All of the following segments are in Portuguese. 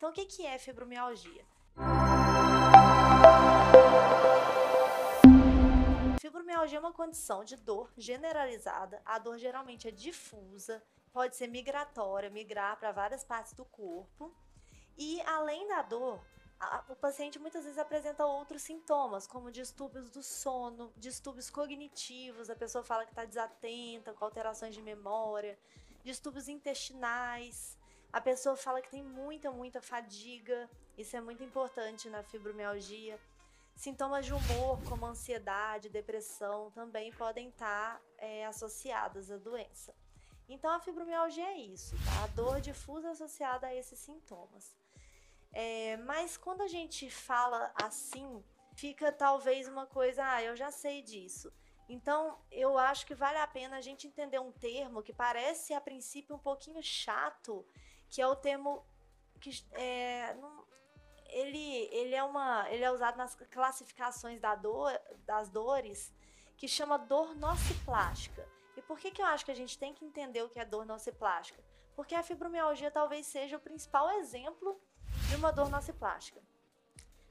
Então, o que, que é fibromialgia? Fibromialgia é uma condição de dor generalizada. A dor geralmente é difusa, pode ser migratória, migrar para várias partes do corpo. E além da dor, a, o paciente muitas vezes apresenta outros sintomas, como distúrbios do sono, distúrbios cognitivos, a pessoa fala que está desatenta, com alterações de memória, distúrbios intestinais, a pessoa fala que tem muita, muita fadiga, isso é muito importante na fibromialgia. Sintomas de humor, como ansiedade, depressão, também podem estar é, associadas à doença. Então, a fibromialgia é isso, tá? A dor difusa associada a esses sintomas. É, mas quando a gente fala assim, fica talvez uma coisa, ah, eu já sei disso. Então, eu acho que vale a pena a gente entender um termo que parece a princípio um pouquinho chato, que é o termo que é, não, ele, ele, é uma, ele é usado nas classificações da dor, das dores, que chama dor nociplástica. E por que, que eu acho que a gente tem que entender o que é dor nociplástica? Porque a fibromialgia talvez seja o principal exemplo de uma dor nociplástica.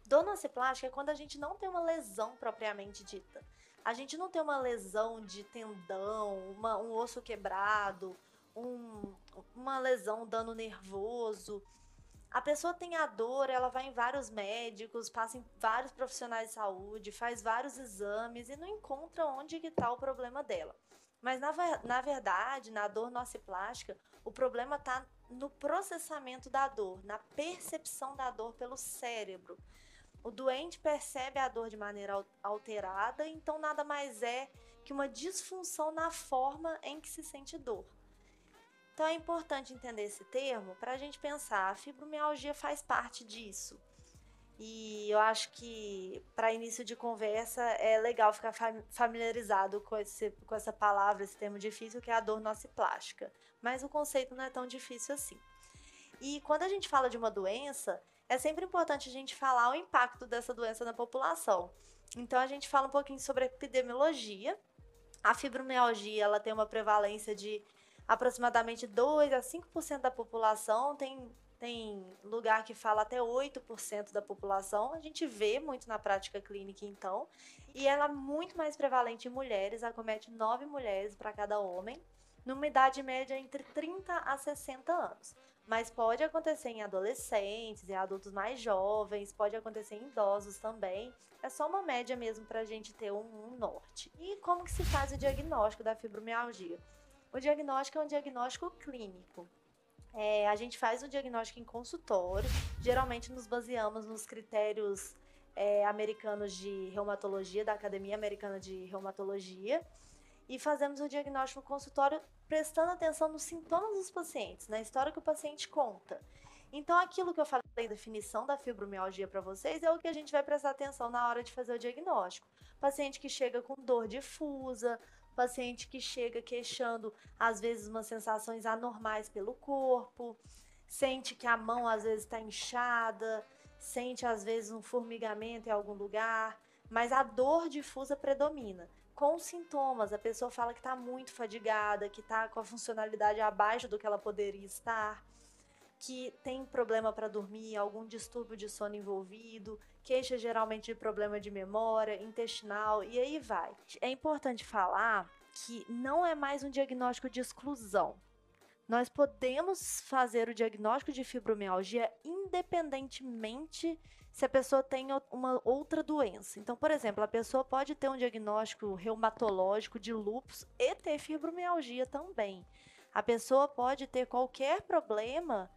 Dor nociplástica é quando a gente não tem uma lesão propriamente dita. A gente não tem uma lesão de tendão, uma, um osso quebrado, um, uma lesão, um dano nervoso. A pessoa tem a dor, ela vai em vários médicos, passa em vários profissionais de saúde, faz vários exames e não encontra onde que está o problema dela. Mas na, na verdade, na dor nociplástica, o problema está no processamento da dor, na percepção da dor pelo cérebro. O doente percebe a dor de maneira alterada, então nada mais é que uma disfunção na forma em que se sente dor. Então é importante entender esse termo para a gente pensar, a fibromialgia faz parte disso. E eu acho que para início de conversa é legal ficar familiarizado com, esse, com essa palavra, esse termo difícil, que é a dor nociplástica. Mas o conceito não é tão difícil assim. E quando a gente fala de uma doença, é sempre importante a gente falar o impacto dessa doença na população. Então a gente fala um pouquinho sobre epidemiologia. A fibromialgia ela tem uma prevalência de aproximadamente 2 a 5% da população, tem tem lugar que fala até 8% da população. A gente vê muito na prática clínica, então. E ela é muito mais prevalente em mulheres, acomete 9 mulheres para cada homem, numa idade média entre 30 a 60 anos. Mas pode acontecer em adolescentes, em adultos mais jovens, pode acontecer em idosos também. É só uma média mesmo para a gente ter um, um norte. E como que se faz o diagnóstico da fibromialgia? O diagnóstico é um diagnóstico clínico. É, a gente faz o diagnóstico em consultório, geralmente nos baseamos nos critérios é, americanos de reumatologia, da Academia Americana de Reumatologia, e fazemos o diagnóstico no consultório prestando atenção nos sintomas dos pacientes, na história que o paciente conta. Então, aquilo que eu falei da definição da fibromialgia para vocês é o que a gente vai prestar atenção na hora de fazer o diagnóstico. Paciente que chega com dor difusa, paciente que chega queixando, às vezes, umas sensações anormais pelo corpo, sente que a mão às vezes está inchada, sente às vezes um formigamento em algum lugar, mas a dor difusa predomina. Com sintomas, a pessoa fala que está muito fadigada, que está com a funcionalidade abaixo do que ela poderia estar que tem problema para dormir, algum distúrbio de sono envolvido, queixa geralmente de problema de memória, intestinal e aí vai. É importante falar que não é mais um diagnóstico de exclusão. Nós podemos fazer o diagnóstico de fibromialgia independentemente se a pessoa tem uma outra doença. Então, por exemplo, a pessoa pode ter um diagnóstico reumatológico de lúpus e ter fibromialgia também. A pessoa pode ter qualquer problema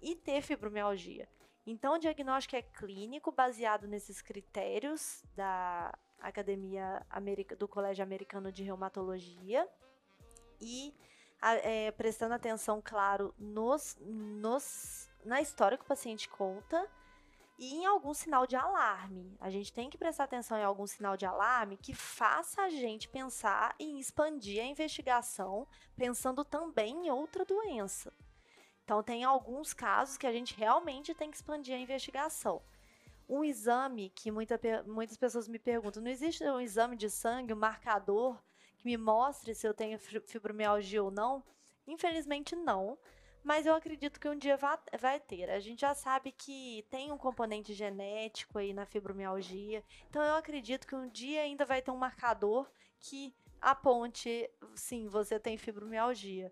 e ter fibromialgia. Então, o diagnóstico é clínico, baseado nesses critérios da Academia America, do Colégio Americano de Reumatologia e é, prestando atenção, claro, nos, nos, na história que o paciente conta e em algum sinal de alarme. A gente tem que prestar atenção em algum sinal de alarme que faça a gente pensar em expandir a investigação, pensando também em outra doença. Então, tem alguns casos que a gente realmente tem que expandir a investigação. Um exame que muita, muitas pessoas me perguntam: não existe um exame de sangue, um marcador que me mostre se eu tenho fibromialgia ou não? Infelizmente, não. mas eu acredito que um dia vai, ter. A gente já sabe que tem um componente genético aí na fibromialgia, então eu acredito que um dia ainda vai ter um marcador que aponte, sim, você tem fibromialgia.